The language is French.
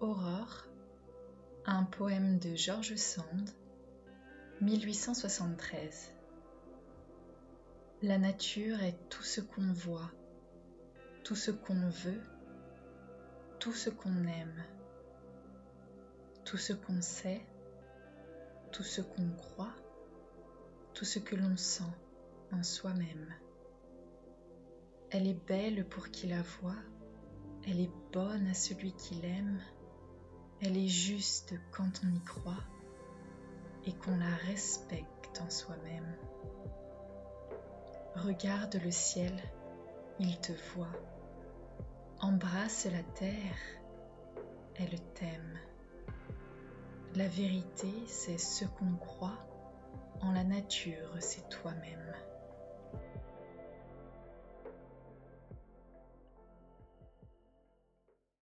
Aurore, un poème de George Sand, 1873. La nature est tout ce qu'on voit, tout ce qu'on veut, tout ce qu'on aime, tout ce qu'on sait, tout ce qu'on croit, tout ce que l'on sent en soi-même. Elle est belle pour qui la voit, elle est bonne à celui qui l'aime, elle est juste quand on y croit et qu'on la respecte en soi-même. Regarde le ciel, il te voit. Embrasse la terre, elle t'aime. La vérité, c'est ce qu'on croit. En la nature, c'est toi-même.